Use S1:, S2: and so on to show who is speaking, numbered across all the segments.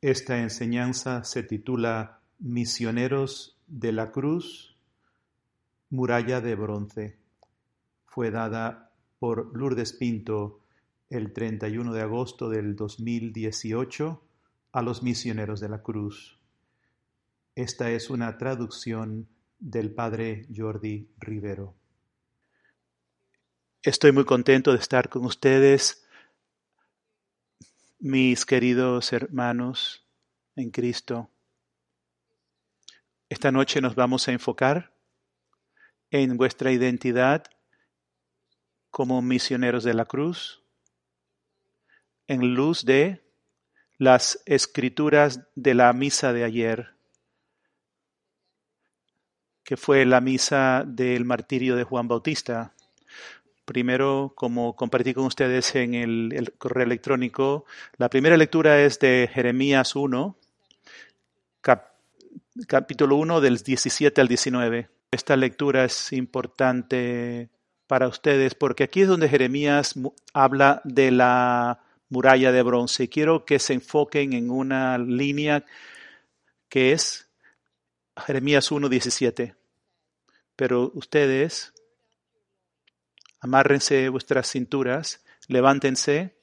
S1: Esta enseñanza se titula Misioneros de la Cruz, Muralla de Bronce. Fue dada por Lourdes Pinto el 31 de agosto del 2018 a los misioneros de la cruz. Esta es una traducción del padre Jordi Rivero. Estoy muy contento de estar con ustedes mis queridos hermanos en Cristo, esta noche nos vamos a enfocar en vuestra identidad como misioneros de la cruz, en luz de las escrituras de la misa de ayer, que fue la misa del martirio de Juan Bautista. Primero, como compartí con ustedes en el, correo electrónico, la primera lectura es de Jeremías 1, capítulo 1 del 17 al 19. Esta lectura es importante para ustedes porque aquí es donde Jeremías habla de la muralla de bronce. Quiero que se enfoquen en una línea que es Jeremías 1, 17. Pero ustedes amárrense vuestras cinturas, levántense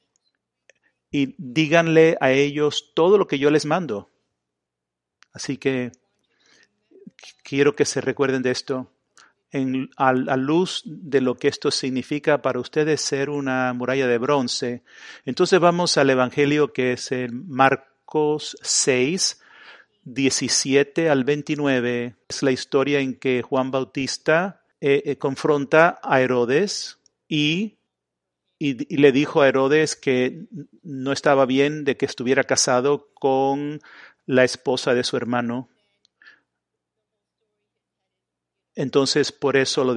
S1: y díganle a ellos todo lo que yo les mando. Así que quiero que se recuerden de esto. A, a, luz de lo que esto significa para ustedes ser una muralla de bronce. Entonces vamos al Evangelio que es el Marcos 6, 17 al 29. Es la historia en que Juan Bautista eh, eh, confronta a Herodes y, y, le dijo a Herodes que no estaba bien de que estuviera casado con la esposa de su hermano. Entonces por eso lo,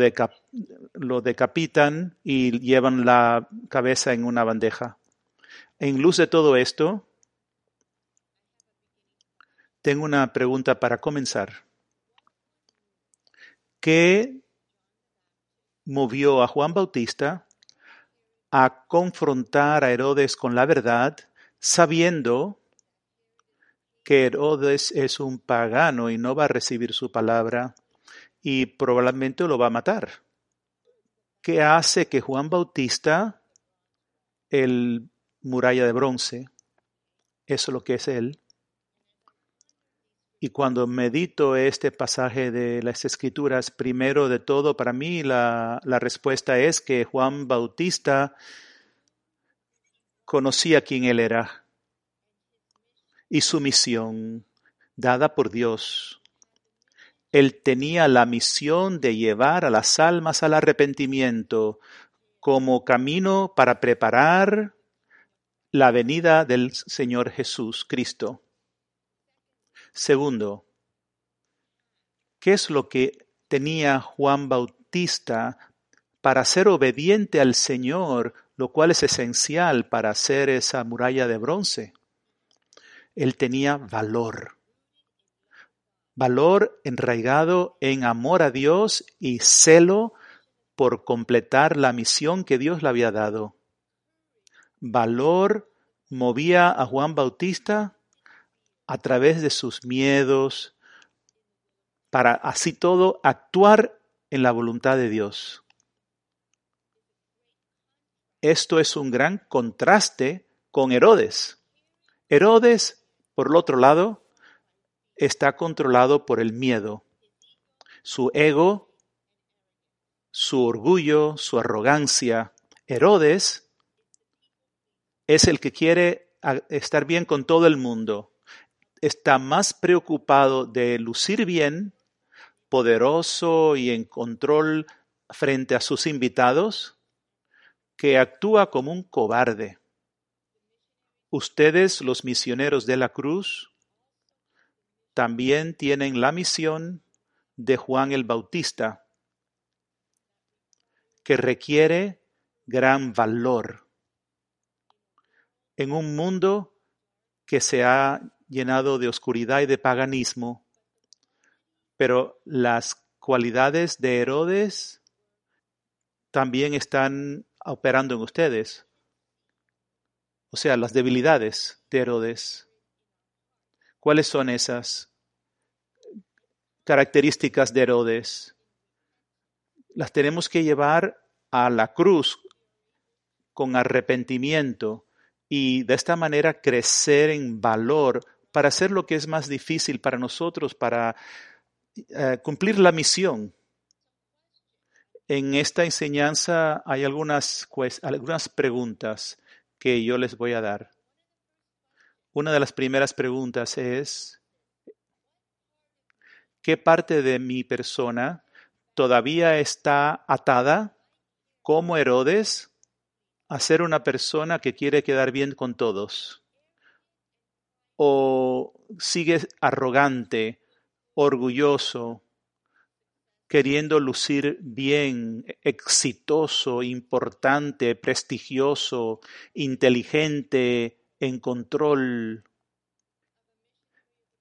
S1: lo decapitan y llevan la cabeza en una bandeja. En luz de todo esto, tengo una pregunta para comenzar. ¿Qué movió a Juan Bautista a confrontar a Herodes con la verdad, sabiendo que Herodes es un pagano y no va a recibir su palabra y probablemente lo va a matar. ¿Qué hace que Juan Bautista, el muralla de bronce, eso es lo que es él, y cuando medito este pasaje de las Escrituras, primero de todo, para mí la, respuesta es que Juan Bautista conocía quién él era y su misión dada por Dios. Él tenía la misión de llevar a las almas al arrepentimiento como camino para preparar la venida del Señor Jesús Cristo. Segundo, ¿qué es lo que tenía Juan Bautista para ser obediente al Señor, lo cual es esencial para hacer esa muralla de bronce? Él tenía valor. Valor enraigado en amor a Dios y celo por completar la misión que Dios le había dado. Valor movía a Juan Bautista a través de sus miedos, para así todo actuar en la voluntad de Dios. Esto es un gran contraste con Herodes. Herodes, por el otro lado, está controlado por el miedo, su ego, su orgullo, su arrogancia. Herodes es el que quiere estar bien con todo el mundo, está más preocupado de lucir bien, poderoso y en control frente a sus invitados, que actúa como un cobarde. Ustedes, los misioneros de la cruz, también tienen la misión de Juan el Bautista, que requiere gran valor. En un mundo que se ha llenado de oscuridad y de paganismo, pero las cualidades de Herodes también están operando en ustedes. O sea, las debilidades de Herodes. ¿Cuáles son esas características de Herodes? Las tenemos que llevar a la cruz con arrepentimiento y de esta manera crecer en valor para hacer lo que es más difícil para nosotros, para eh, cumplir la misión. En esta enseñanza hay algunas, algunas preguntas que yo les voy a dar. Una de las primeras preguntas es, ¿qué parte de mi persona todavía está atada como Herodes a ser una persona que quiere quedar bien con todos? ¿O sigue arrogante, orgulloso, queriendo lucir bien, exitoso, importante, prestigioso, inteligente, en control.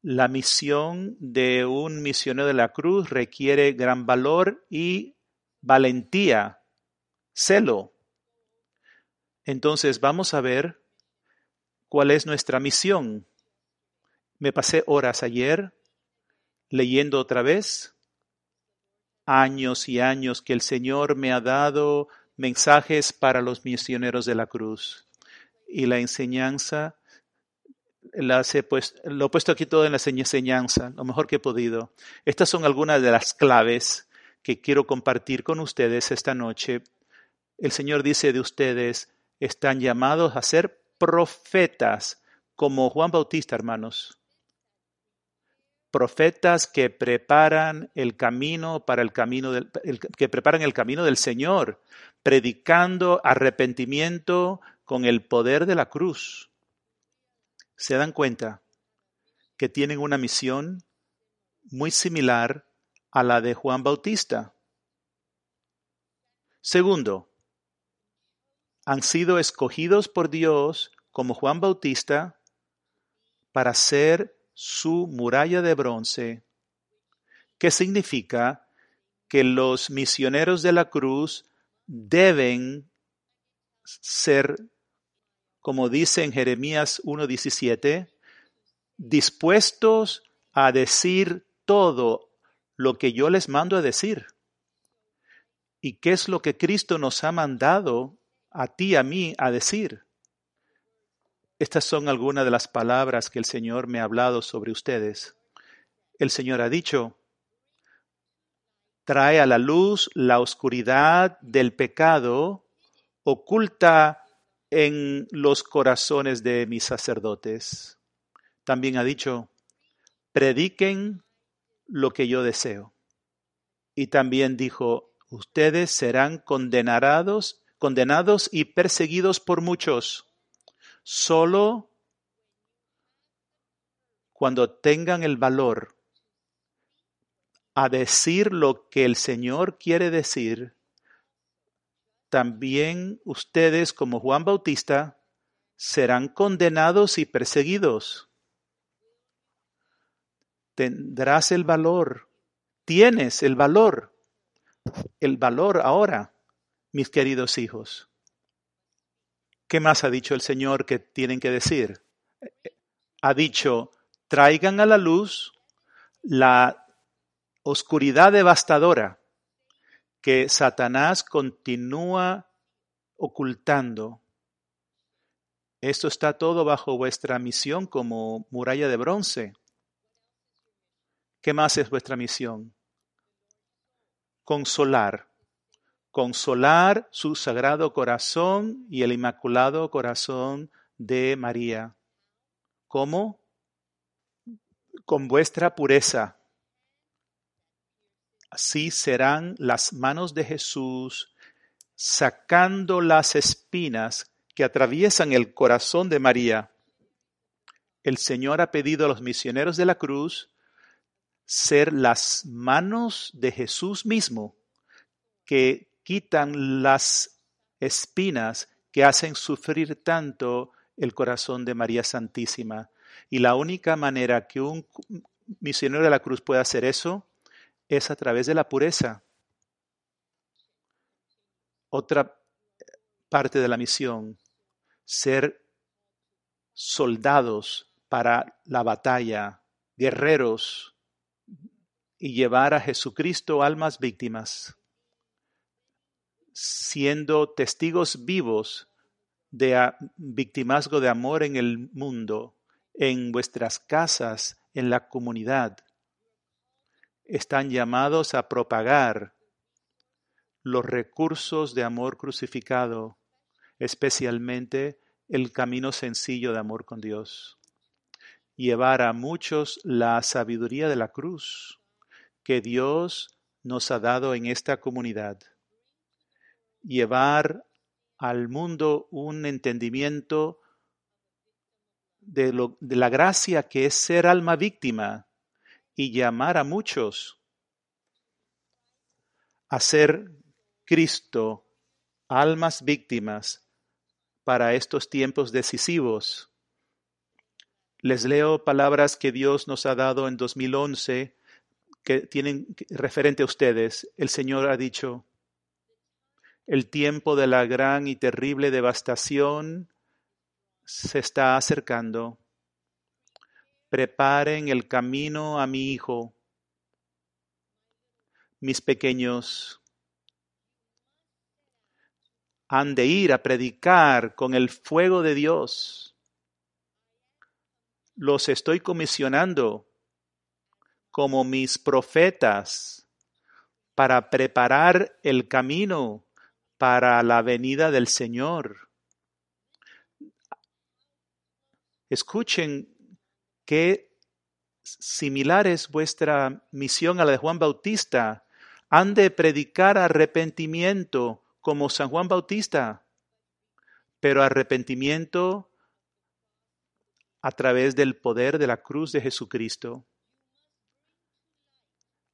S1: La misión de un misionero de la cruz requiere gran valor y valentía, celo. Entonces vamos a ver cuál es nuestra misión. Me pasé horas ayer leyendo otra vez años y años que el Señor me ha dado mensajes para los misioneros de la cruz. Y la enseñanza, lo he puesto aquí todo en la enseñanza, lo mejor que he podido. Estas son algunas de las claves que quiero compartir con ustedes esta noche. El Señor dice de ustedes, están llamados a ser profetas, como Juan Bautista, hermanos profetas que preparan el camino para el camino del, que preparan el camino del Señor, predicando arrepentimiento con el poder de la cruz. ¿Se dan cuenta que tienen una misión muy similar a la de Juan Bautista? Segundo, han sido escogidos por Dios como Juan Bautista para ser su muralla de bronce, que significa que los misioneros de la cruz deben ser, como dice en Jeremías 1.17, dispuestos a decir todo lo que yo les mando a decir. ¿Y qué es lo que Cristo nos ha mandado a ti a mí a decir? Estas son algunas de las palabras que el Señor me ha hablado sobre ustedes. El Señor ha dicho, trae a la luz la oscuridad del pecado oculta en los corazones de mis sacerdotes. También ha dicho, prediquen lo que yo deseo. Y también dijo, ustedes serán condenados, condenados y perseguidos por muchos Solo cuando tengan el valor a decir lo que el Señor quiere decir, también ustedes como Juan Bautista serán condenados y perseguidos. Tendrás el valor, tienes el valor, el valor ahora, mis queridos hijos. ¿Qué más ha dicho el Señor que tienen que decir? Ha dicho, traigan a la luz la oscuridad devastadora que Satanás continúa ocultando. Esto está todo bajo vuestra misión como muralla de bronce. ¿Qué más es vuestra misión? Consolar, consolar su sagrado corazón y el inmaculado corazón de María. ¿Cómo? Con vuestra pureza. Así serán las manos de Jesús sacando las espinas que atraviesan el corazón de María. El Señor ha pedido a los misioneros de la cruz ser las manos de Jesús mismo que quitan las espinas que hacen sufrir tanto el corazón de María Santísima. Y la única manera que un misionero de la cruz puede hacer eso es a través de la pureza. Otra parte de la misión, ser soldados para la batalla, guerreros, y llevar a Jesucristo almas víctimas, siendo testigos vivos de victimazgo de amor en el mundo, en vuestras casas, en la comunidad. Están llamados a propagar los recursos de amor crucificado, especialmente el camino sencillo de amor con Dios. Llevar a muchos la sabiduría de la cruz que Dios nos ha dado en esta comunidad. Llevar al mundo un entendimiento de, lo, de la gracia que es ser alma víctima y llamar a muchos a ser Cristo, almas víctimas para estos tiempos decisivos. Les leo palabras que Dios nos ha dado en 2011 que tienen referente a ustedes. El Señor ha dicho, el tiempo de la gran y terrible devastación se está acercando. Preparen el camino a mi Hijo. Mis pequeños han de ir a predicar con el fuego de Dios. Los estoy comisionando como mis profetas para preparar el camino para la venida del Señor. Escuchen qué similar es vuestra misión a la de Juan Bautista. Han de predicar arrepentimiento como San Juan Bautista, pero arrepentimiento a través del poder de la cruz de Jesucristo.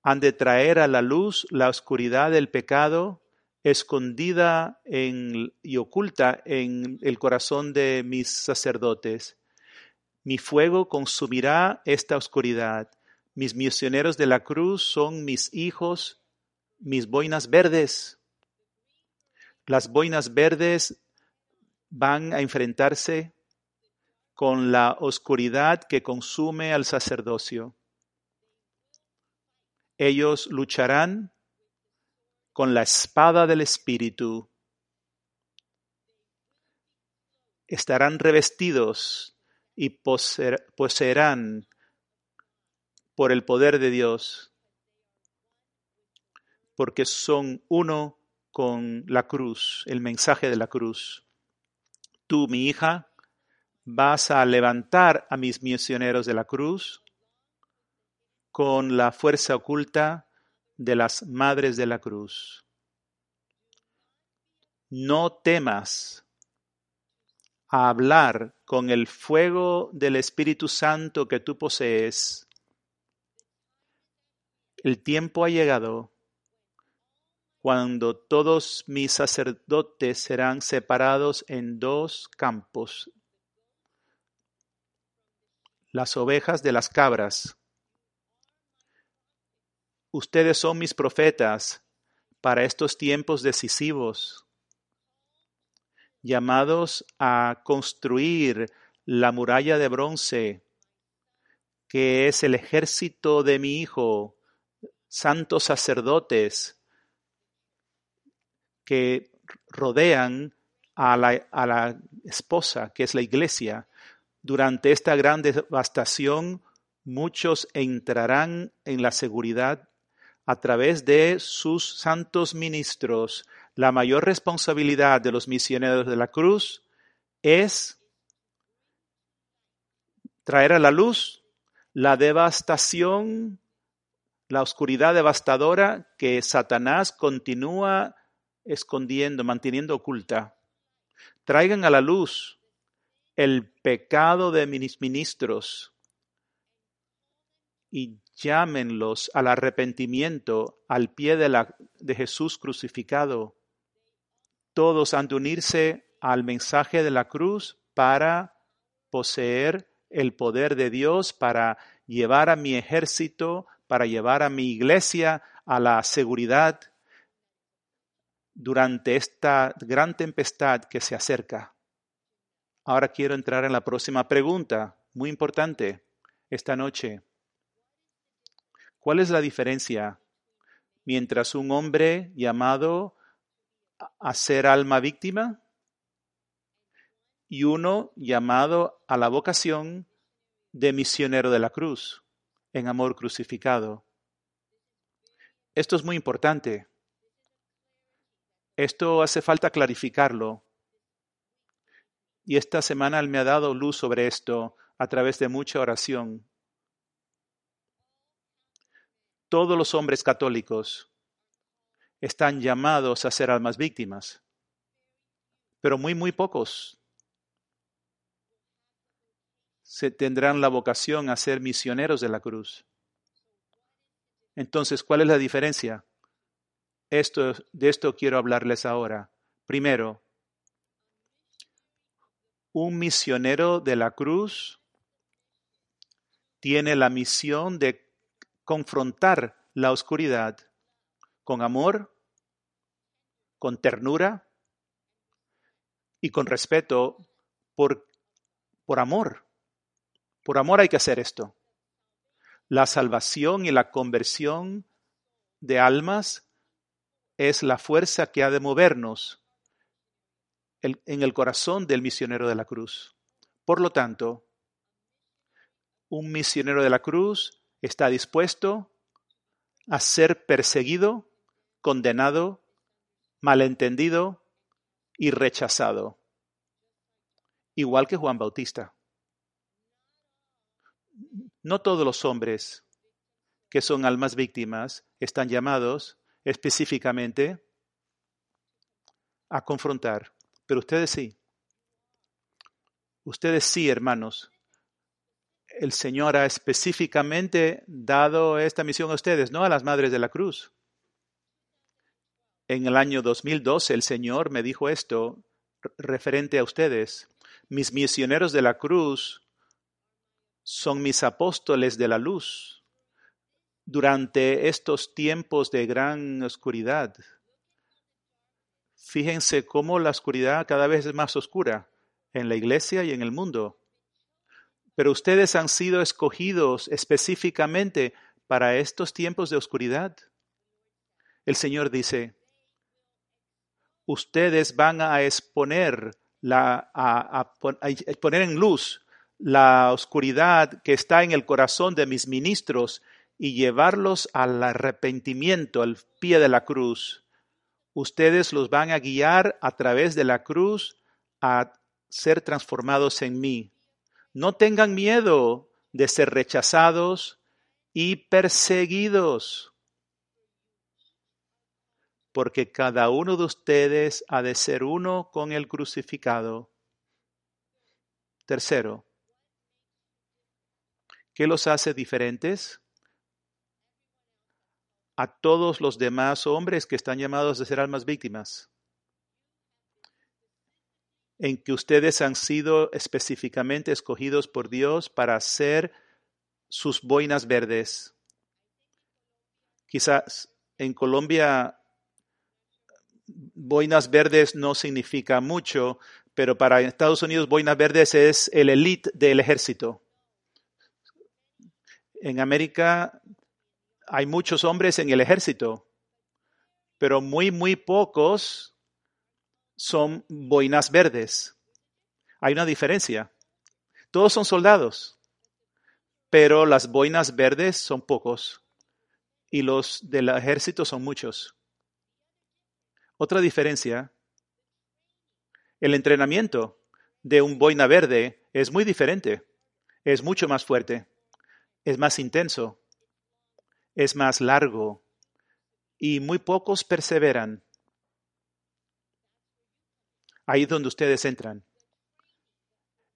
S1: Han de traer a la luz la oscuridad del pecado escondida y oculta en el corazón de mis sacerdotes. Mi fuego consumirá esta oscuridad. Mis misioneros de la cruz son mis hijos, mis boinas verdes. Las boinas verdes van a enfrentarse con la oscuridad que consume al sacerdocio. Ellos lucharán con la espada del Espíritu. Estarán revestidos y poseerán por el poder de Dios, porque son uno con la cruz, el mensaje de la cruz. Tú, mi hija, vas a levantar a mis misioneros de la cruz con la fuerza oculta de las madres de la cruz. No temas a hablar con el fuego del Espíritu Santo que tú posees. El tiempo ha llegado cuando todos mis sacerdotes serán separados en dos campos, las ovejas de las cabras. Ustedes son mis profetas para estos tiempos decisivos, llamados a construir la muralla de bronce, que es el ejército de mi Hijo, santos sacerdotes, que rodean a la, a la esposa, que es la iglesia. Durante esta gran devastación, muchos entrarán en la seguridad a través de sus santos ministros. La mayor responsabilidad de los misioneros de la cruz es traer a la luz la devastación, la oscuridad devastadora que Satanás continúa escondiendo, manteniendo oculta. Traigan a la luz el pecado de mis ministros y llámenlos al arrepentimiento al pie de, la, de Jesús crucificado. Todos han de unirse al mensaje de la cruz para poseer el poder de Dios, para llevar a mi ejército, para llevar a mi iglesia a la seguridad durante esta gran tempestad que se acerca. Ahora quiero entrar en la próxima pregunta. muy importante esta noche. ¿Cuál es la diferencia mientras un hombre llamado a ser alma víctima y uno llamado a la vocación de misionero de la cruz, en amor crucificado? Esto es muy importante. Esto hace falta clarificarlo. Y esta semana Él me ha dado luz sobre esto a través de mucha oración. Todos los hombres católicos están llamados a ser almas víctimas, pero muy, muy pocos se tendrán la vocación a ser misioneros de la cruz. Entonces, ¿cuál es la diferencia? Esto, de esto quiero hablarles ahora. Primero, un misionero de la cruz tiene la misión de confrontar la oscuridad con amor, con ternura y con respeto por, por amor. Por amor hay que hacer esto. La salvación y la conversión de almas es la fuerza que ha de movernos en el corazón del misionero de la cruz. Por lo tanto, un misionero de la cruz está dispuesto a ser perseguido, condenado, malentendido y rechazado, igual que Juan Bautista. No todos los hombres que son almas víctimas están llamados específicamente a confrontar pero ustedes sí. Ustedes sí, hermanos. El Señor ha específicamente dado esta misión a ustedes, no a las madres de la cruz. En el año 2012 el Señor me dijo esto referente a ustedes. Mis misioneros de la cruz son mis apóstoles de la luz durante estos tiempos de gran oscuridad. Fíjense cómo la oscuridad cada vez es más oscura en la iglesia y en el mundo. Pero ustedes han sido escogidos específicamente para estos tiempos de oscuridad. El Señor dice, ustedes van a exponer, la, a, poner en luz la oscuridad que está en el corazón de mis ministros y llevarlos al arrepentimiento al pie de la cruz ustedes los van a guiar a través de la cruz a ser transformados en mí. No tengan miedo de ser rechazados y perseguidos, porque cada uno de ustedes ha de ser uno con el crucificado. Tercero, ¿qué los hace diferentes? a todos los demás hombres que están llamados a ser almas víctimas, en que ustedes han sido específicamente escogidos por Dios para ser sus boinas verdes. Quizás en Colombia boinas verdes no significa mucho, pero para Estados Unidos boinas verdes es el elite del ejército. En América hay muchos hombres en el ejército, pero muy, muy pocos son boinas verdes. Hay una diferencia. Todos son soldados, pero las boinas verdes son pocos y los del ejército son muchos. Otra diferencia, el entrenamiento de un boina verde es muy diferente, es mucho más fuerte, es más intenso, es más largo y muy pocos perseveran. Ahí es donde ustedes entran.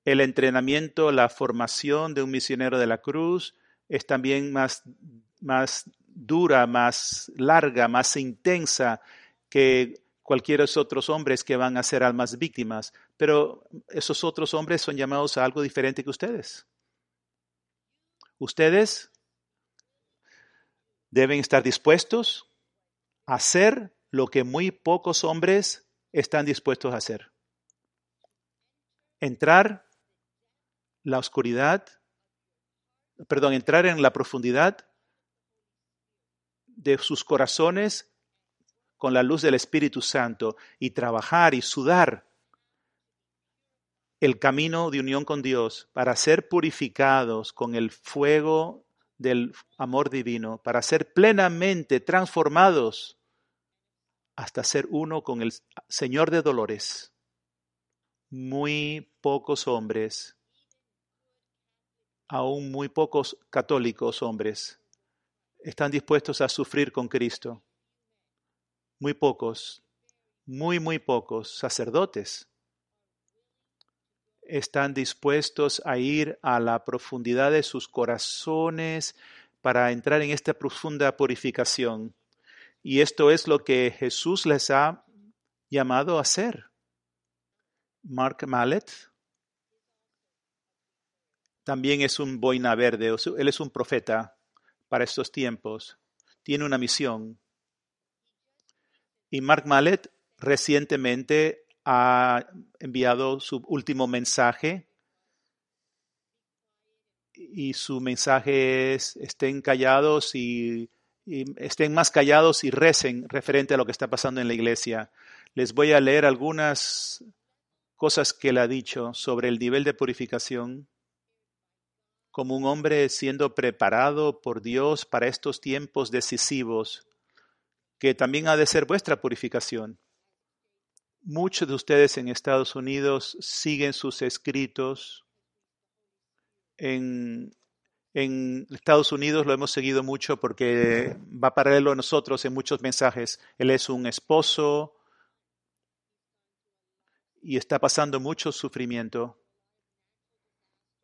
S1: El entrenamiento, la formación de un misionero de la cruz es también más, más dura, más larga, más intensa que cualquiera de otros hombres que van a ser almas víctimas. Pero esos otros hombres son llamados a algo diferente que ustedes. Ustedes deben estar dispuestos a hacer lo que muy pocos hombres están dispuestos a hacer. Entrar la oscuridad, perdón, entrar en la profundidad de sus corazones con la luz del Espíritu Santo y trabajar y sudar el camino de unión con Dios para ser purificados con el fuego del amor divino, para ser plenamente transformados hasta ser uno con el Señor de dolores. Muy pocos hombres, aún muy pocos católicos hombres, están dispuestos a sufrir con Cristo. Muy pocos, muy, muy pocos sacerdotes están dispuestos a ir a la profundidad de sus corazones para entrar en esta profunda purificación. Y esto es lo que Jesús les ha llamado a hacer. Mark Mallet también es un boina verde, él es un profeta para estos tiempos, tiene una misión. Y Mark Mallet recientemente ha enviado su último mensaje y su mensaje es estén callados y, estén más callados y recen referente a lo que está pasando en la iglesia. Les voy a leer algunas cosas que él ha dicho sobre el nivel de purificación como un hombre siendo preparado por Dios para estos tiempos decisivos, que también ha de ser vuestra purificación. Muchos de ustedes en Estados Unidos siguen sus escritos. En, en Estados Unidos lo hemos seguido mucho porque va paralelo a nosotros en muchos mensajes. Él es un esposo y está pasando mucho sufrimiento,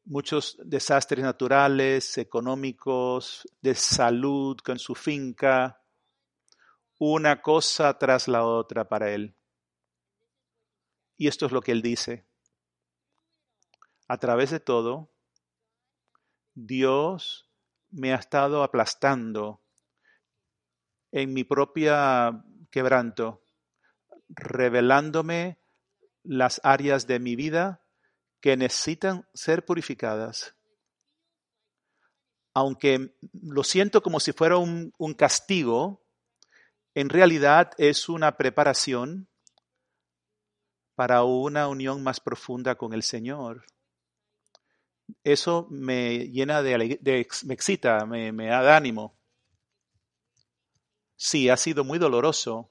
S1: muchos desastres naturales, económicos, de salud con su finca, una cosa tras la otra para él. Y esto es lo que él dice. A través de todo, Dios me ha estado aplastando en mi propia quebranto, revelándome las áreas de mi vida que necesitan ser purificadas. Aunque lo siento como si fuera un, un castigo, en realidad es una preparación para una unión más profunda con el Señor. Eso me llena de, de me excita, me, me da ánimo. Sí, ha sido muy doloroso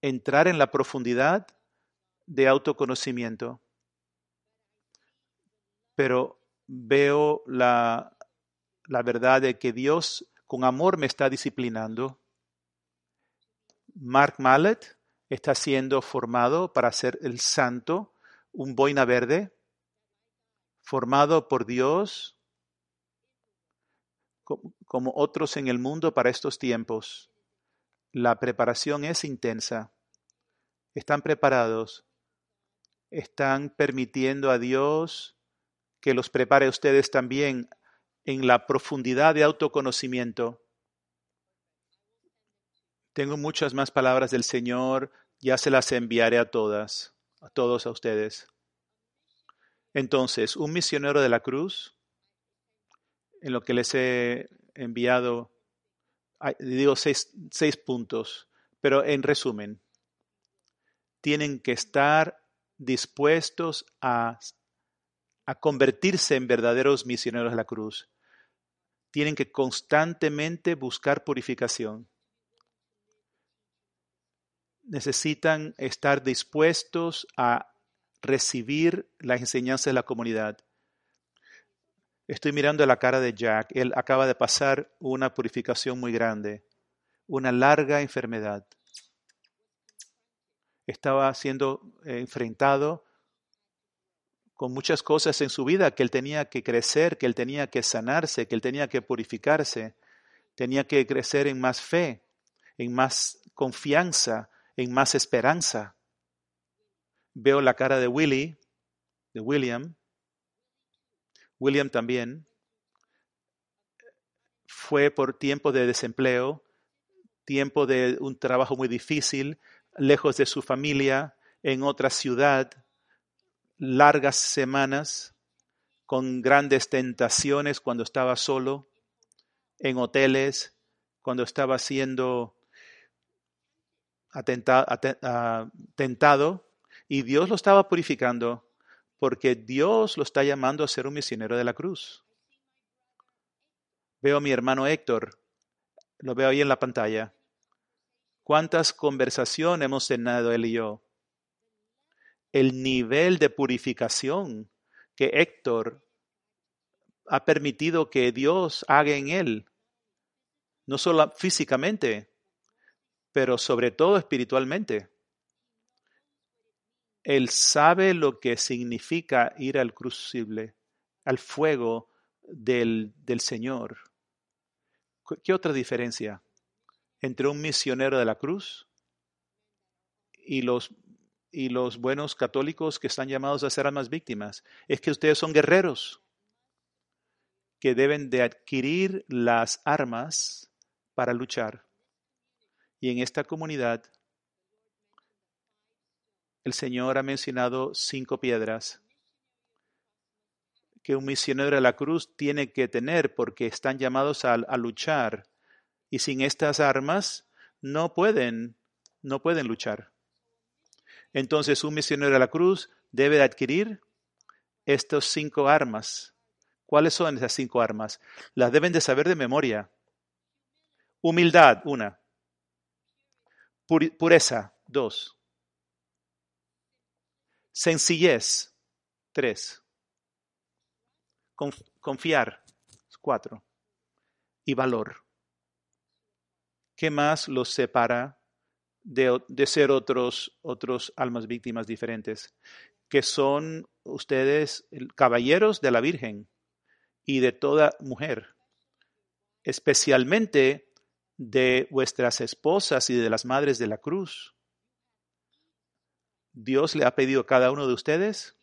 S1: entrar en la profundidad de autoconocimiento, pero veo la, la verdad de que Dios con amor me está disciplinando. Mark Mallet está siendo formado para ser el santo, un boina verde, formado por Dios como otros en el mundo para estos tiempos. La preparación es intensa. Están preparados. Están permitiendo a Dios que los prepare a ustedes también en la profundidad de autoconocimiento tengo muchas más palabras del Señor, ya se las enviaré a todas, a todos a ustedes. Entonces, un misionero de la cruz, en lo que les he enviado, digo seis, seis puntos, pero en resumen, tienen que estar dispuestos a, a convertirse en verdaderos misioneros de la cruz. Tienen que constantemente buscar purificación necesitan estar dispuestos a recibir la enseñanza de la comunidad. Estoy mirando la cara de Jack. Él acaba de pasar una purificación muy grande, una larga enfermedad. Estaba siendo enfrentado con muchas cosas en su vida, que él tenía que crecer, que él tenía que sanarse, que él tenía que purificarse, tenía que crecer en más fe, en más confianza, en más esperanza. Veo la cara de Willy, de William. William también fue por tiempo de desempleo, tiempo de un trabajo muy difícil, lejos de su familia, en otra ciudad, largas semanas, con grandes tentaciones cuando estaba solo, en hoteles, cuando estaba siendo tentado, y Dios lo estaba purificando porque Dios lo está llamando a ser un misionero de la cruz. Veo a mi hermano Héctor, lo veo ahí en la pantalla. ¿Cuántas conversaciones hemos tenido él y yo? El nivel de purificación que Héctor ha permitido que Dios haga en él, no solo físicamente, pero sobre todo espiritualmente. Él sabe lo que significa ir al crucible, al fuego del, del Señor. ¿Qué otra diferencia entre un misionero de la cruz y los, y los buenos católicos que están llamados a ser almas víctimas? Es que ustedes son guerreros que deben de adquirir las armas para luchar. Y en esta comunidad el Señor ha mencionado cinco piedras que un misionero de la cruz tiene que tener porque están llamados a, a luchar y sin estas armas no pueden no pueden luchar. Entonces un misionero de la cruz debe adquirir estas cinco armas. ¿Cuáles son esas cinco armas? Las deben de saber de memoria. Humildad, una. Pureza, dos. Sencillez, tres. Confiar, cuatro. Y valor. ¿Qué más los separa de, de ser otros, otros almas víctimas diferentes? Que son ustedes caballeros de la Virgen y de toda mujer, especialmente de vuestras esposas y de las madres de la cruz Dios le ha pedido a cada uno de ustedes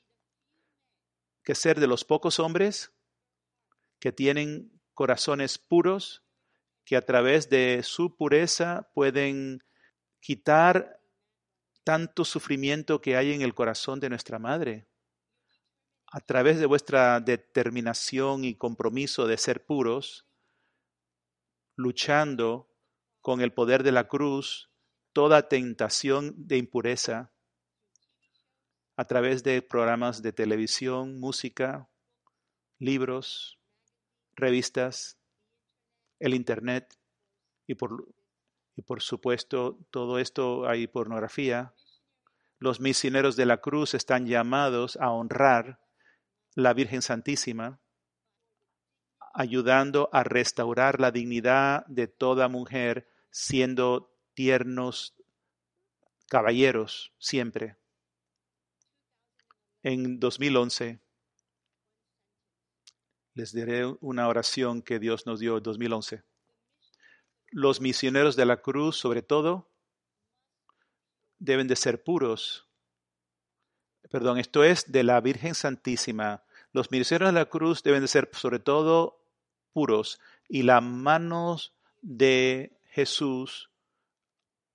S1: que ser de los pocos hombres que tienen corazones puros, que a través de su pureza pueden quitar tanto sufrimiento que hay en el corazón de nuestra madre. A través de vuestra determinación y compromiso de ser puros, luchando con el poder de la cruz, toda tentación de impureza, a través de programas de televisión, música, libros, revistas, el Internet y por, y por supuesto todo esto hay pornografía. Los misioneros de la cruz están llamados a honrar la Virgen Santísima, ayudando a restaurar la dignidad de toda mujer, siendo tiernos caballeros siempre en 2011. Les diré una oración que Dios nos dio en 2011. Los misioneros de la cruz, sobre todo, deben de ser puros. Perdón, esto es de la Virgen Santísima. Los misioneros de la cruz deben de ser sobre todo puros y las manos de Jesús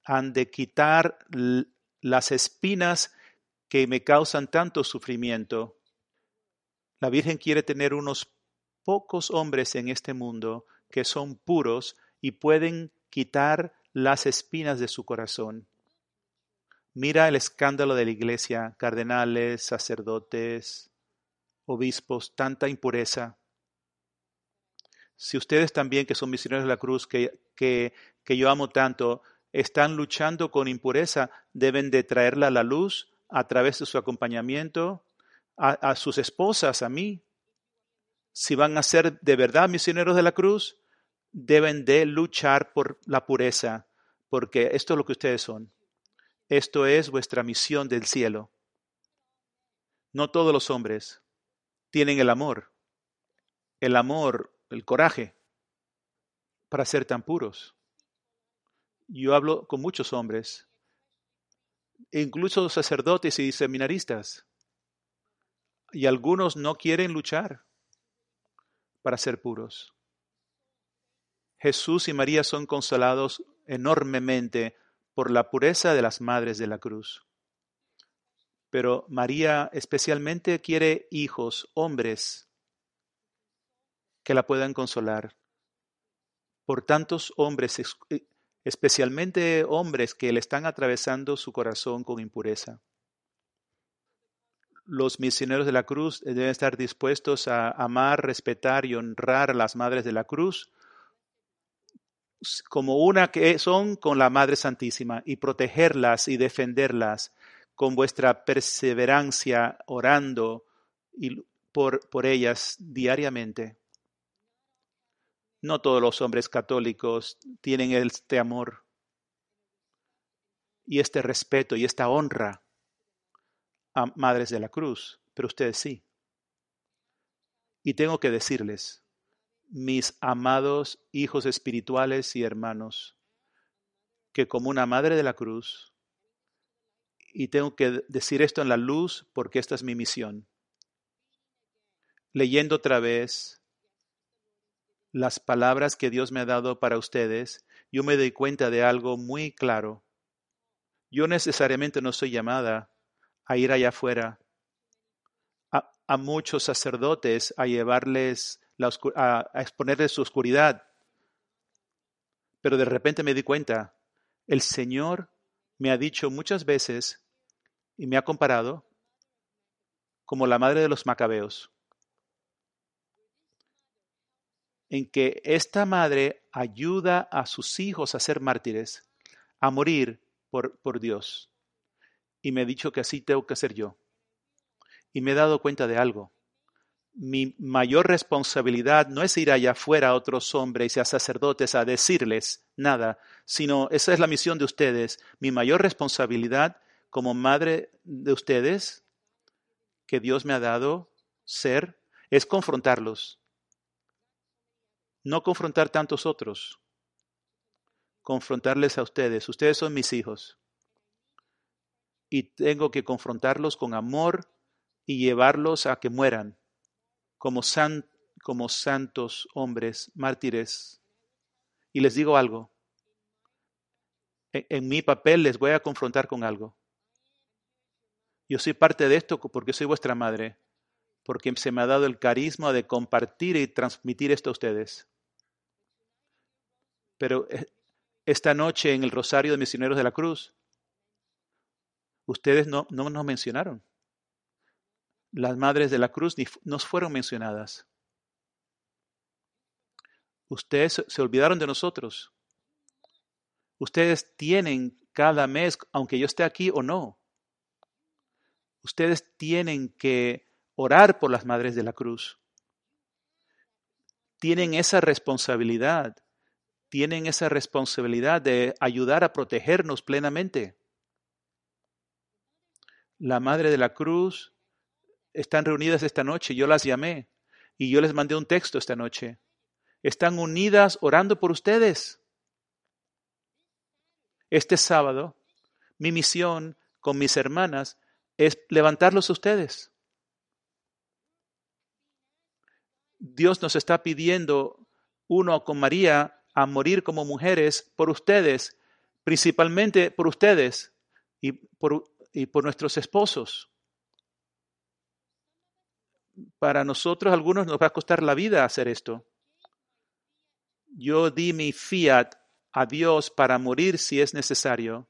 S1: han de quitar las espinas que me causan tanto sufrimiento. La Virgen quiere tener unos pocos hombres en este mundo que son puros y pueden quitar las espinas de su corazón. Mira el escándalo de la iglesia, cardenales, sacerdotes, obispos, tanta impureza. Si ustedes también, que son misioneros de la cruz, que, que, que yo amo tanto, están luchando con impureza, deben de traerla a la luz a través de su acompañamiento, a, sus esposas, a mí. Si van a ser de verdad misioneros de la cruz, deben de luchar por la pureza, porque esto es lo que ustedes son. Esto es vuestra misión del cielo. No todos los hombres tienen el amor, el amor, el coraje para ser tan puros. Yo hablo con muchos hombres incluso sacerdotes y seminaristas. Y algunos no quieren luchar para ser puros. Jesús y María son consolados enormemente por la pureza de las madres de la cruz. Pero María especialmente quiere hijos, hombres, que la puedan consolar. Por tantos hombres, especialmente hombres que le están atravesando su corazón con impureza. Los misioneros de la cruz deben estar dispuestos a amar, respetar y honrar a las madres de la cruz como una que son con la Madre Santísima y protegerlas y defenderlas con vuestra perseverancia orando y por, por ellas diariamente. No todos los hombres católicos tienen este amor y este respeto y esta honra a Madres de la Cruz, pero ustedes sí. Y tengo que decirles, mis amados hijos espirituales y hermanos, que como una madre de la cruz, y tengo que decir esto en la luz porque esta es mi misión, leyendo otra vez las palabras que Dios me ha dado para ustedes, yo me doy cuenta de algo muy claro. Yo necesariamente no soy llamada a ir allá afuera a, a muchos sacerdotes a llevarles a, exponerle su oscuridad. Pero de repente me di cuenta, el Señor me ha dicho muchas veces y me ha comparado como la madre de los macabeos, en que esta madre ayuda a sus hijos a ser mártires, a morir por, por Dios. Y me ha dicho que así tengo que ser yo. Y me he dado cuenta de algo mi mayor responsabilidad no es ir allá afuera a otros hombres y a sacerdotes a decirles nada, sino esa es la misión de ustedes. Mi mayor responsabilidad como madre de ustedes, que Dios me ha dado ser, es confrontarlos. No confrontar tantos otros, confrontarles a ustedes. Ustedes son mis hijos. Y tengo que confrontarlos con amor y llevarlos a que mueran como, como santos hombres, mártires. Y les digo algo, en, en mi papel les voy a confrontar con algo. Yo soy parte de esto porque soy vuestra madre, porque se me ha dado el carisma de compartir y transmitir esto a ustedes. Pero eh, esta noche en el Rosario de Misioneros de la Cruz, ustedes no, no nos mencionaron las madres de la cruz nos fueron mencionadas. Ustedes se olvidaron de nosotros. Ustedes tienen cada mes, aunque yo esté aquí o no, ustedes tienen que orar por las madres de la cruz. Tienen esa responsabilidad, tienen esa responsabilidad de ayudar a protegernos plenamente. La madre de la cruz están reunidas esta noche, yo las llamé y yo les mandé un texto esta noche. Están unidas orando por ustedes. Este sábado, mi misión con mis hermanas es levantarlos a ustedes. Dios nos está pidiendo, uno con María, a morir como mujeres por ustedes, principalmente por ustedes y por, y por nuestros esposos para nosotros, algunos nos va a costar la vida hacer esto. Yo di mi fiat a Dios para morir si es necesario,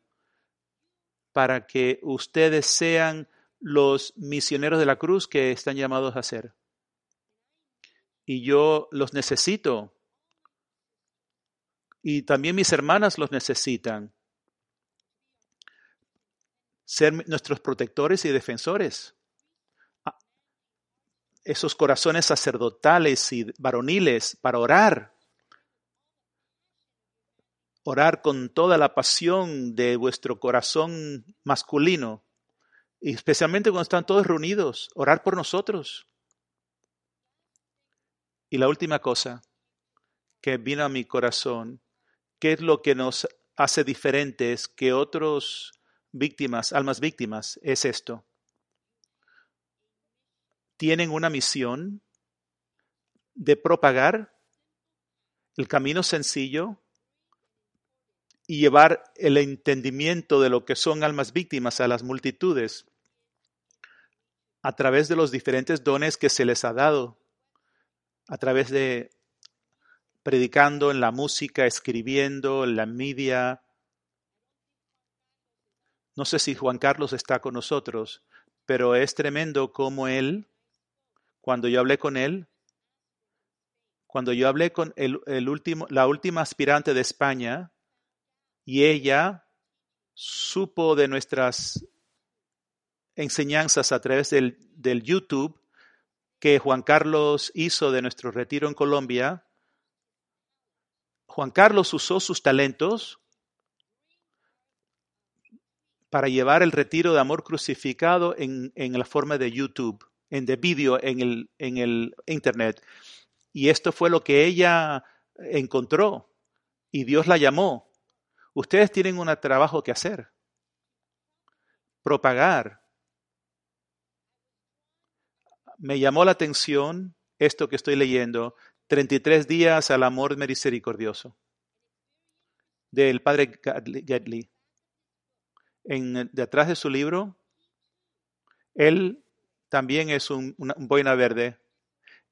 S1: para que ustedes sean los misioneros de la cruz que están llamados a ser. Y yo los necesito. Y también mis hermanas los necesitan. Ser nuestros protectores y defensores esos corazones sacerdotales y varoniles para orar. Orar con toda la pasión de vuestro corazón masculino, y especialmente cuando están todos reunidos, orar por nosotros. Y la última cosa que vino a mi corazón, ¿qué es lo que nos hace diferentes que otros víctimas, almas víctimas? Es esto tienen una misión de propagar el camino sencillo y llevar el entendimiento de lo que son almas víctimas a las multitudes a través de los diferentes dones que se les ha dado a través de predicando en la música, escribiendo, en la media. No sé si Juan Carlos está con nosotros, pero es tremendo como él, cuando yo hablé con él, cuando yo hablé con el, último, la última aspirante de España, y ella supo de nuestras enseñanzas a través del YouTube que Juan Carlos hizo de nuestro retiro en Colombia, Juan Carlos usó sus talentos para llevar el retiro de amor crucificado en, la forma de YouTube, en de vídeo en el, en el Internet. Y esto fue lo que ella encontró y Dios la llamó. Ustedes tienen un trabajo que hacer. Propagar. Me llamó la atención esto que estoy leyendo, 33 días al amor misericordioso, del padre Gedley. En, detrás de su libro, él también es un, una, un boina verde.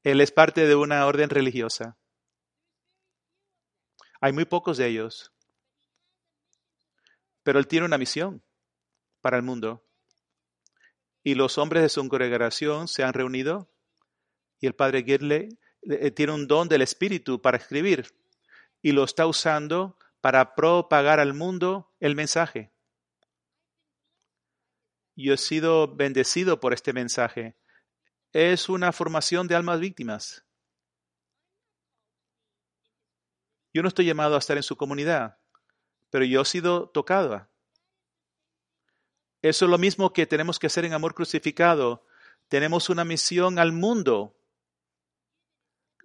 S1: Él es parte de una orden religiosa. Hay muy pocos de ellos. Pero él tiene una misión para el mundo. Y los hombres de su congregación se han reunido y el padre Gidley tiene un don del espíritu para escribir y lo está usando para propagar al mundo el mensaje. Yo he sido bendecido por este mensaje. Es una formación de almas víctimas. Yo no estoy llamado a estar en su comunidad pero yo he sido tocada. Eso es lo mismo que tenemos que hacer en amor crucificado. Tenemos una misión al mundo.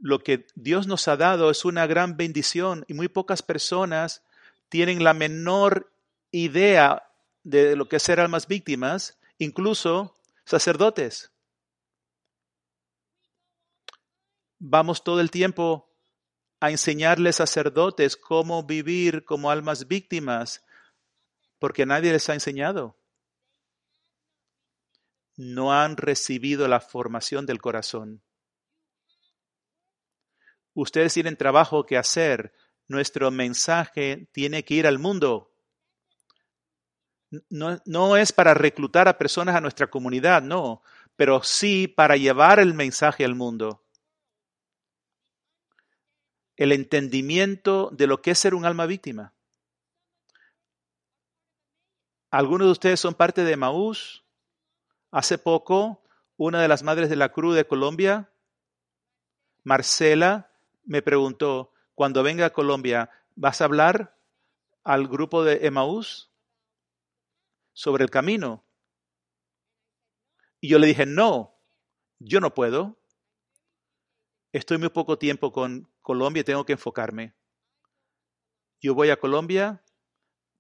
S1: Lo que Dios nos ha dado es una gran bendición y muy pocas personas tienen la menor idea de lo que es ser almas víctimas, incluso sacerdotes. Vamos todo el tiempo a enseñarles sacerdotes cómo vivir como almas víctimas, porque nadie les ha enseñado. No han recibido la formación del corazón. Ustedes tienen trabajo que hacer. Nuestro mensaje tiene que ir al mundo. No, no, es para reclutar a personas a nuestra comunidad, no, pero sí para llevar el mensaje al mundo el entendimiento de lo que es ser un alma víctima. Algunos de ustedes son parte de Maús. Hace poco, una de las madres de la Cruz de Colombia, Marcela, me preguntó, cuando venga a Colombia, ¿vas a hablar al grupo de Emaús sobre el camino? Y yo le dije, no, yo no puedo. Estoy muy poco tiempo con Colombia, tengo que enfocarme. Yo voy a Colombia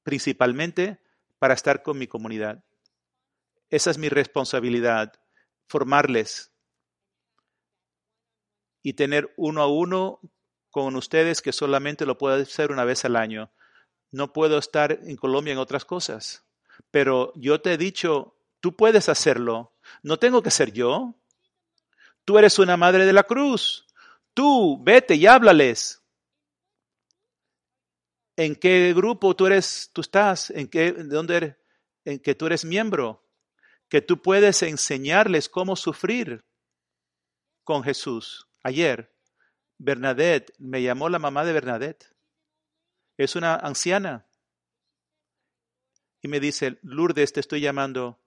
S1: principalmente para estar con mi comunidad. Esa es mi responsabilidad, formarles y tener uno a uno con ustedes que solamente lo puedo hacer una vez al año. No puedo estar en Colombia en otras cosas. Pero yo te he dicho, tú puedes hacerlo. No tengo que ser yo. Tú eres una madre de la cruz. Tú, vete y háblales. ¿En qué grupo tú eres, tú estás? ¿En qué, dónde? En que tú eres miembro. Que tú puedes enseñarles cómo sufrir con Jesús. Ayer, Bernadette, me llamó la mamá de Bernadette. Es una anciana. Y me dice, Lourdes, te estoy llamando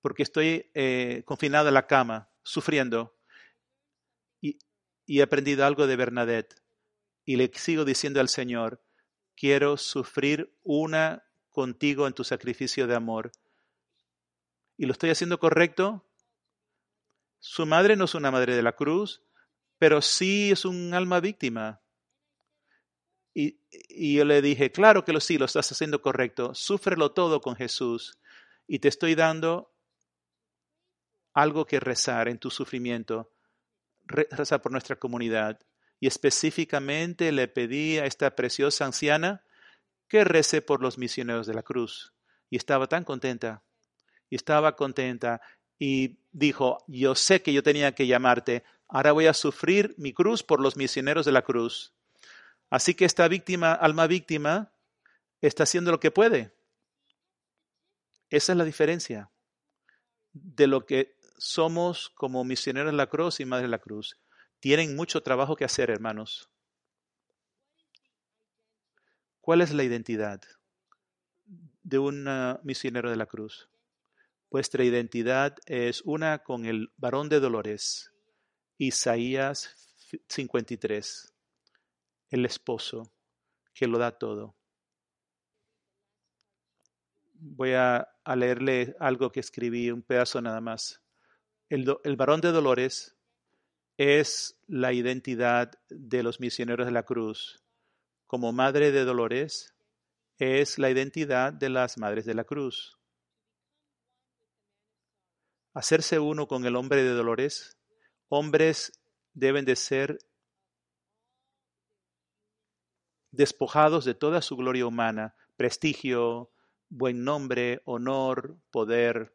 S1: porque estoy eh, confinado en la cama, sufriendo. Y, y he aprendido algo de Bernadette. Y le sigo diciendo al Señor, quiero sufrir una contigo en tu sacrificio de amor. ¿Y lo estoy haciendo correcto? Su madre no es una madre de la cruz, pero sí es un alma víctima. Y, yo le dije, claro que lo sí, lo estás haciendo correcto, súfrelo todo con Jesús. Y te estoy dando algo que rezar en tu sufrimiento. Rezar por nuestra comunidad. Y específicamente le pedí a esta preciosa anciana que rece por los misioneros de la cruz. Y estaba tan contenta. Y estaba contenta. Y dijo, yo sé que yo tenía que llamarte. Ahora voy a sufrir mi cruz por los misioneros de la cruz. Así que esta víctima, alma víctima, está haciendo lo que puede. Esa es la diferencia de lo que somos como misioneros de la cruz y madre de la cruz. Tienen mucho trabajo que hacer, hermanos. ¿Cuál es la identidad de un misionero de la cruz? Vuestra identidad es una con el varón de dolores, Isaías 53, el esposo que lo da todo. Voy a, leerle algo que escribí, un pedazo nada más. El, el varón de dolores es la identidad de los misioneros de la cruz. Como madre de dolores es la identidad de las madres de la cruz. Hacerse uno con el hombre de dolores, hombres deben de ser despojados de toda su gloria humana, prestigio, buen nombre, honor, poder.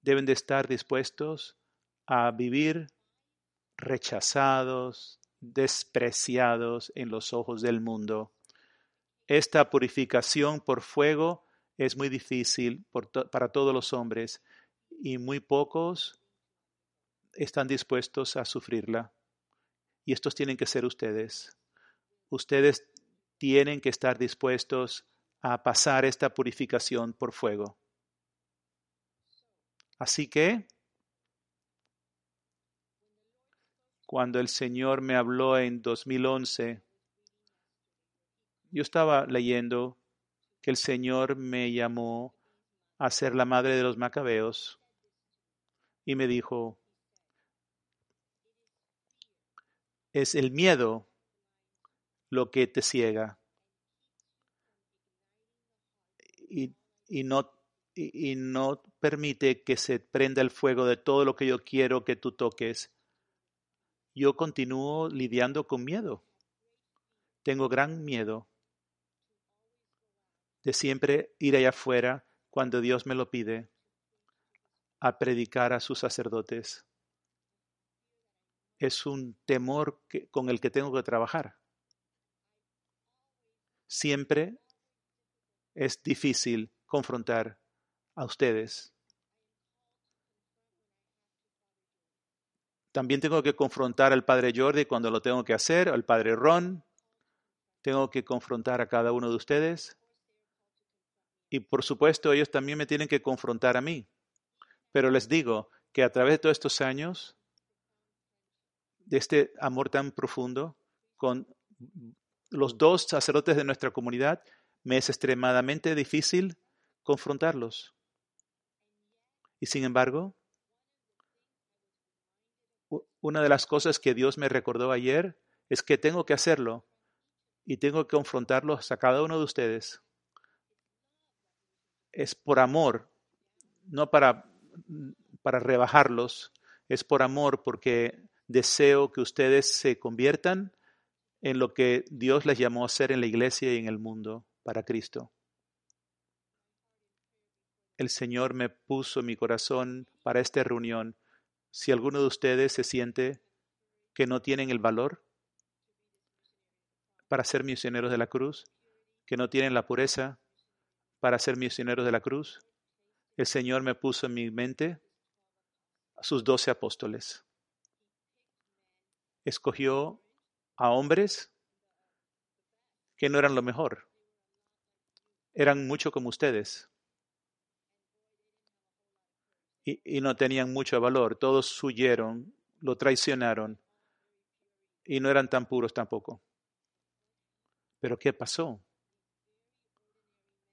S1: Deben de estar dispuestos a vivir rechazados, despreciados en los ojos del mundo. Esta purificación por fuego es muy difícil para todos los hombres y muy pocos están dispuestos a sufrirla. Y estos tienen que ser ustedes. Ustedes tienen que estar dispuestos a pasar esta purificación por fuego. Así que, cuando el Señor me habló en 2011, yo estaba leyendo que el Señor me llamó a ser la madre de los macabeos y me dijo, es el miedo lo que te ciega. Y, no, y, no permite que se prenda el fuego de todo lo que yo quiero que tú toques. Yo continúo lidiando con miedo. Tengo gran miedo de siempre ir allá afuera cuando Dios me lo pide a predicar a sus sacerdotes. Es un temor con el que tengo que trabajar siempre es difícil confrontar a ustedes. También tengo que confrontar al padre Jordi cuando lo tengo que hacer, al padre Ron. Tengo que confrontar a cada uno de ustedes. Y por supuesto, ellos también me tienen que confrontar a mí. Pero les digo que a través de todos estos años, de este amor tan profundo, con los dos sacerdotes de nuestra comunidad, me es extremadamente difícil confrontarlos. Y sin embargo, una de las cosas que Dios me recordó ayer es que tengo que hacerlo y tengo que confrontarlos a cada uno de ustedes. Es por amor, no para, para rebajarlos, es por amor porque deseo que ustedes se conviertan en lo que Dios les llamó a hacer en la iglesia y en el mundo para Cristo. El Señor me puso mi corazón para esta reunión. Si alguno de ustedes se siente que no tienen el valor para ser misioneros de la cruz, que no tienen la pureza para ser misioneros de la cruz, el Señor me puso en mi mente a sus doce apóstoles. Escogió a hombres que no eran lo mejor. Eran mucho como ustedes. Y, no tenían mucho valor. Todos huyeron, lo traicionaron. Y no eran tan puros tampoco. Pero ¿qué pasó?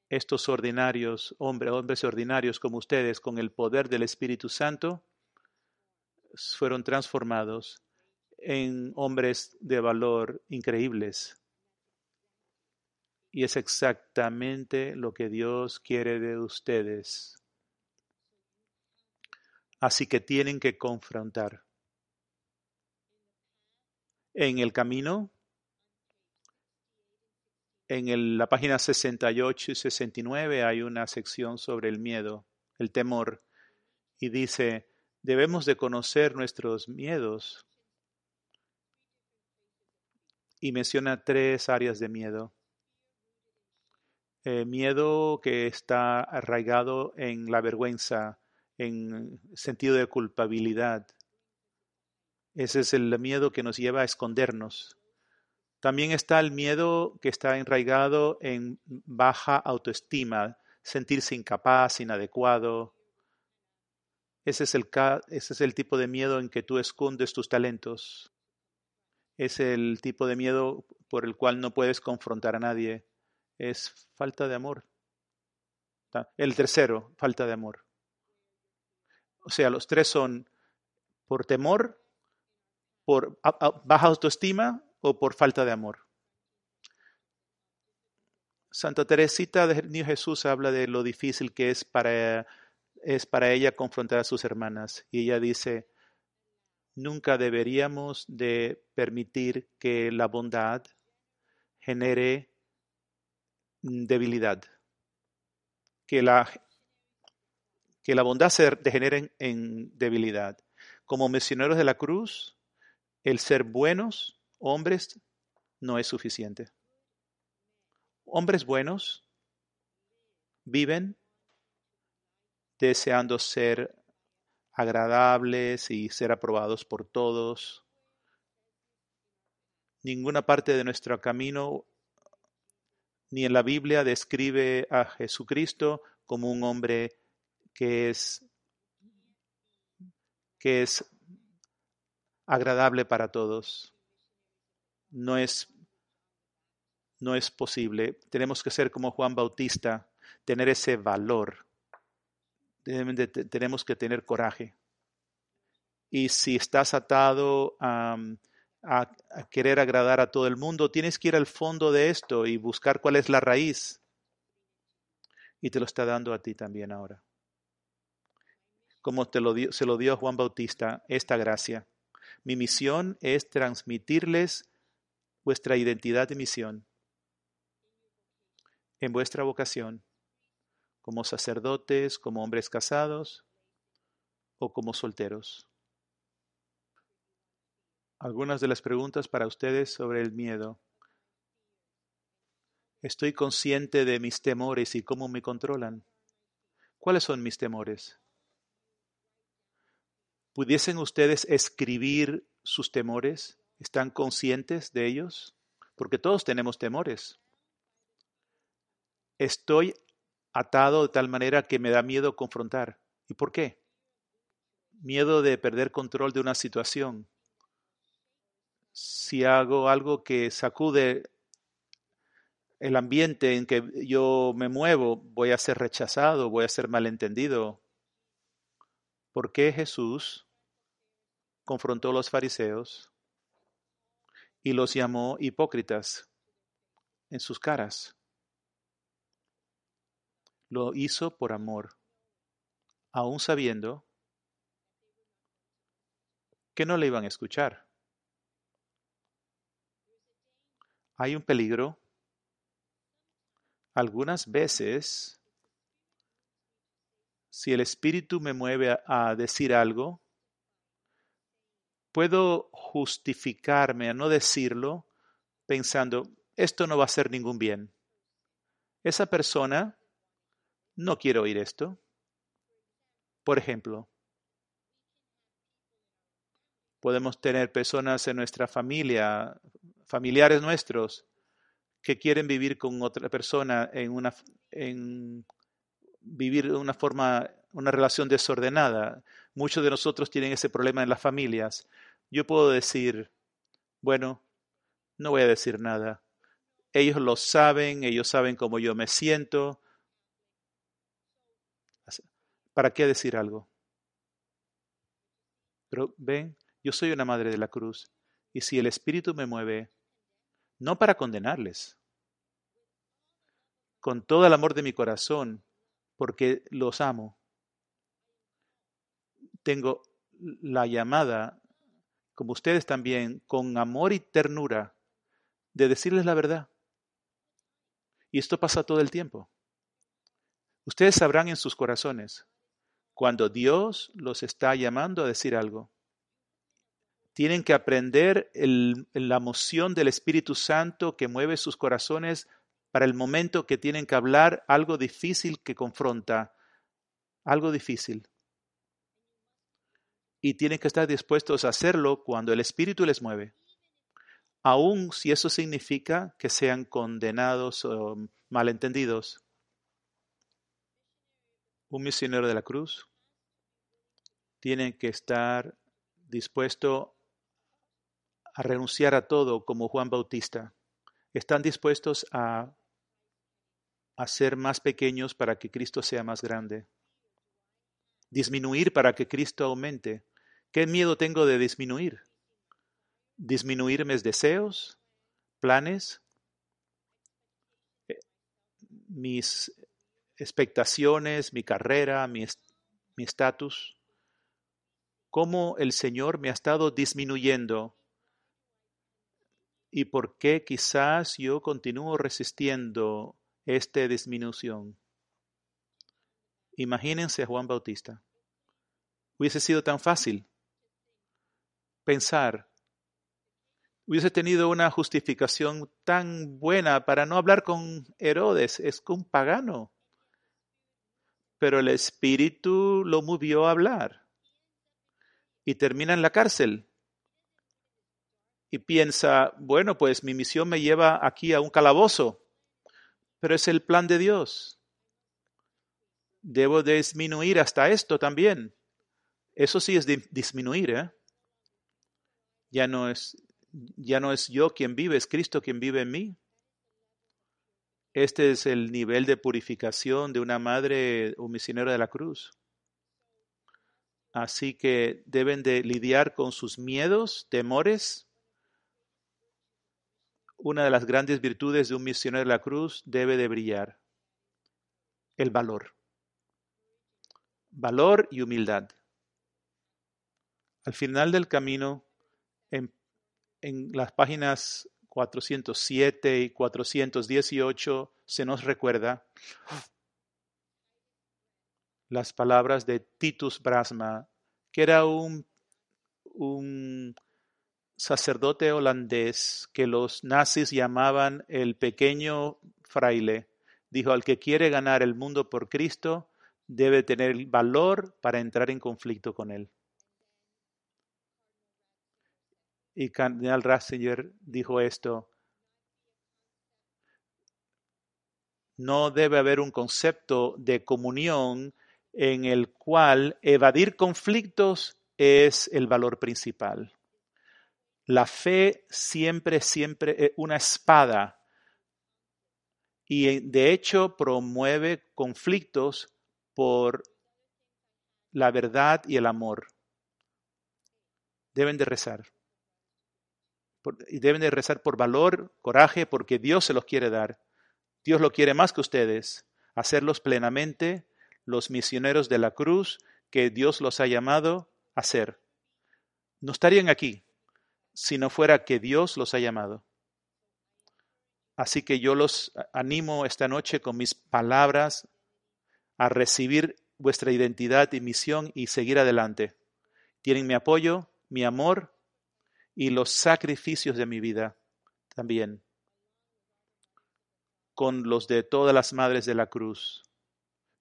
S1: Estos ordinarios, hombres, hombres ordinarios como ustedes, con el poder del Espíritu Santo, fueron transformados en hombres de valor increíbles. Y es exactamente lo que Dios quiere de ustedes. Así que tienen que confrontar. En el camino, en la página 68 y 69 hay una sección sobre el miedo, el temor, y dice, Debemos de conocer nuestros miedos. Y menciona tres áreas de miedo. Eh, miedo que está arraigado en la vergüenza, en sentido de culpabilidad. Ese es el miedo que nos lleva a escondernos. También está el miedo que está enraigado en baja autoestima, sentirse incapaz, inadecuado. Ese es, el, ese es el tipo de miedo en que tú escondes tus talentos. Es el tipo de miedo por el cual no puedes confrontar a nadie es falta de amor. El tercero, falta de amor. O sea, los tres son por temor, por baja autoestima o por falta de amor. Santa Teresita de Niño Jesús habla de lo difícil que es para, es para ella confrontar a sus hermanas. Y ella dice, nunca deberíamos de permitir que la bondad genere debilidad. Que la, que la bondad se degenere en, debilidad. Como misioneros de la cruz, el ser buenos hombres no es suficiente. Hombres buenos viven deseando ser agradables y ser aprobados por todos. Ninguna parte de nuestro camino ni en la Biblia describe a Jesucristo como un hombre que es, que es agradable para todos. No es, no es posible. Tenemos que ser como Juan Bautista, tener ese valor. Tenemos que tener coraje. Y si estás atado a, querer agradar a todo el mundo, tienes que ir al fondo de esto y buscar cuál es la raíz. Y te lo está dando a ti también ahora. Como te lo dio, se lo dio a Juan Bautista, esta gracia. Mi misión es transmitirles vuestra identidad de misión en vuestra vocación, como sacerdotes, como hombres casados o como solteros algunas de las preguntas para ustedes sobre el miedo. Estoy consciente de mis temores y cómo me controlan. ¿Cuáles son mis temores? ¿Pudiesen ustedes escribir sus temores? ¿Están conscientes de ellos? Porque todos tenemos temores. Estoy atado de tal manera que me da miedo confrontar. ¿Y por qué? Miedo de perder control de una situación, si hago algo que sacude el ambiente en que yo me muevo, voy a ser rechazado, voy a ser malentendido. ¿Por qué Jesús confrontó a los fariseos y los llamó hipócritas en sus caras? Lo hizo por amor, aún sabiendo que no le iban a escuchar. hay un peligro. Algunas veces, si el espíritu me mueve a, decir algo, puedo justificarme a no decirlo pensando, esto no va a hacer ningún bien. Esa persona no quiere oír esto. Por ejemplo, podemos tener personas en nuestra familia, familiares nuestros que quieren vivir con otra persona en una en vivir una forma una relación desordenada. Muchos de nosotros tienen ese problema en las familias. Yo puedo decir, bueno, no voy a decir nada. Ellos lo saben, ellos saben cómo yo me siento. ¿Para qué decir algo? Pero ven, yo soy una madre de la cruz y si el Espíritu me mueve no para condenarles, con todo el amor de mi corazón, porque los amo. Tengo la llamada, como ustedes también, con amor y ternura, de decirles la verdad. Y esto pasa todo el tiempo. Ustedes sabrán en sus corazones cuando Dios los está llamando a decir algo. Tienen que aprender el, la moción del Espíritu Santo que mueve sus corazones para el momento que tienen que hablar algo difícil que confronta, algo difícil. Y tienen que estar dispuestos a hacerlo cuando el Espíritu les mueve, aun si eso significa que sean condenados o malentendidos. Un misionero de la cruz tiene que estar dispuesto a renunciar a todo como Juan Bautista. Están dispuestos a, a ser más pequeños para que Cristo sea más grande. Disminuir para que Cristo aumente. ¿Qué miedo tengo de disminuir? Disminuir mis deseos, planes, eh, mis expectaciones, mi carrera, mi estatus. ¿Cómo el Señor me ha estado disminuyendo y por qué quizás yo continúo resistiendo esta disminución. Imagínense a Juan Bautista. Hubiese sido tan fácil pensar, hubiese tenido una justificación tan buena para no hablar con Herodes, es un pagano. Pero el Espíritu lo movió a hablar y termina en la cárcel y piensa, bueno, pues mi misión me lleva aquí a un calabozo, pero es el plan de Dios. Debo disminuir hasta esto también. Eso sí es disminuir, ¿eh? Ya no es, ya no es yo quien vive, es Cristo quien vive en mí. Este es el nivel de purificación de una madre o misionera de la cruz. Así que deben de lidiar con sus miedos, temores, una de las grandes virtudes de un misionero de la cruz debe de brillar. El valor. Valor y humildad. Al final del camino, en, en las páginas 407 y 418, se nos recuerda las palabras de Titus Brasma, que era un, un sacerdote holandés que los nazis llamaban el pequeño fraile, dijo, al que quiere ganar el mundo por Cristo, debe tener valor para entrar en conflicto con él. Y Cardenal Ratzinger dijo esto, no debe haber un concepto de comunión en el cual evadir conflictos es el valor principal. La fe siempre, siempre es una espada y de hecho promueve conflictos por la verdad y el amor. Deben de rezar. y deben de rezar por valor, coraje, porque Dios se los quiere dar. Dios lo quiere más que ustedes. Hacerlos plenamente los misioneros de la cruz que Dios los ha llamado a ser. No estarían aquí si no fuera que Dios los ha llamado. Así que yo los animo esta noche con mis palabras a recibir vuestra identidad y misión y seguir adelante. Tienen mi apoyo, mi amor y los sacrificios de mi vida también, con los de todas las madres de la cruz,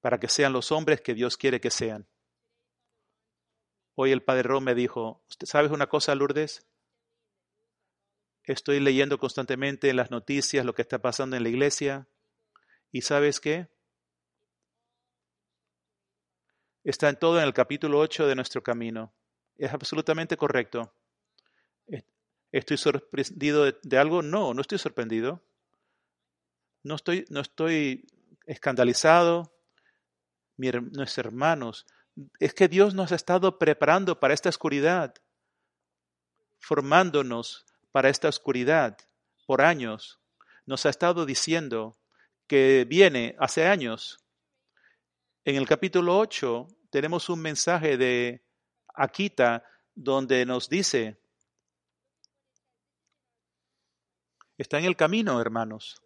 S1: para que sean los hombres que Dios quiere que sean. Hoy el Padre Rom me dijo, ¿sabes una cosa, Lourdes? Estoy leyendo constantemente en las noticias lo que está pasando en la iglesia. ¿Y sabes qué? Está en todo en el capítulo 8 de nuestro camino. Es absolutamente correcto. ¿Estoy sorprendido de, algo? No, no estoy sorprendido. No estoy, no estoy escandalizado. nuestros hermanos, es que Dios nos ha estado preparando para esta oscuridad, formándonos para esta oscuridad por años. Nos ha estado diciendo que viene hace años. En el capítulo 8 tenemos un mensaje de Akita donde nos dice, está en el camino, hermanos.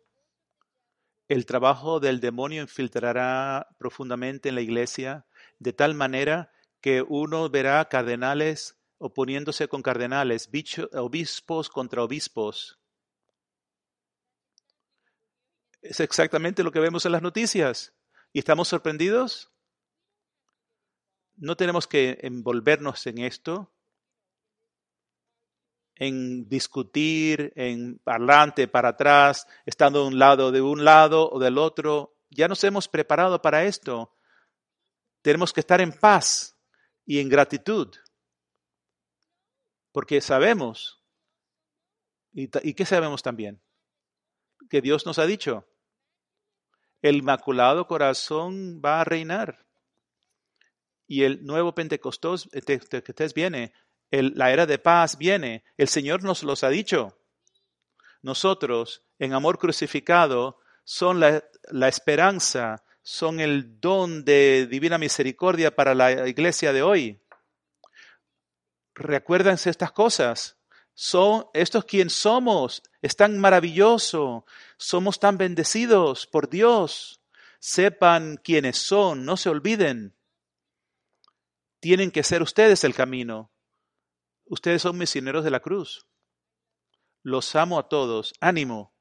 S1: El trabajo del demonio infiltrará profundamente en la iglesia de tal manera que uno verá cardenales oponiéndose con cardenales, obispos contra obispos. Es exactamente lo que vemos en las noticias. ¿Y estamos sorprendidos? No tenemos que envolvernos en esto, en discutir, en adelante, para atrás, estando de un lado de un lado o del otro. Ya nos hemos preparado para esto. Tenemos que estar en paz y en gratitud. Porque sabemos, y, y ¿qué sabemos también? Que Dios nos ha dicho, el Inmaculado Corazón va a reinar. Y el nuevo Pentecostés, viene, la era de paz viene. El Señor nos los ha dicho. Nosotros, en amor crucificado, son la, la esperanza, son el don de divina misericordia para la iglesia de hoy. Recuérdense estas cosas. Son estos quien somos. Es tan maravilloso. Somos tan bendecidos por Dios. Sepan quiénes son. No se olviden. Tienen que ser ustedes el camino. Ustedes son misioneros de la cruz. Los amo a todos. Ánimo.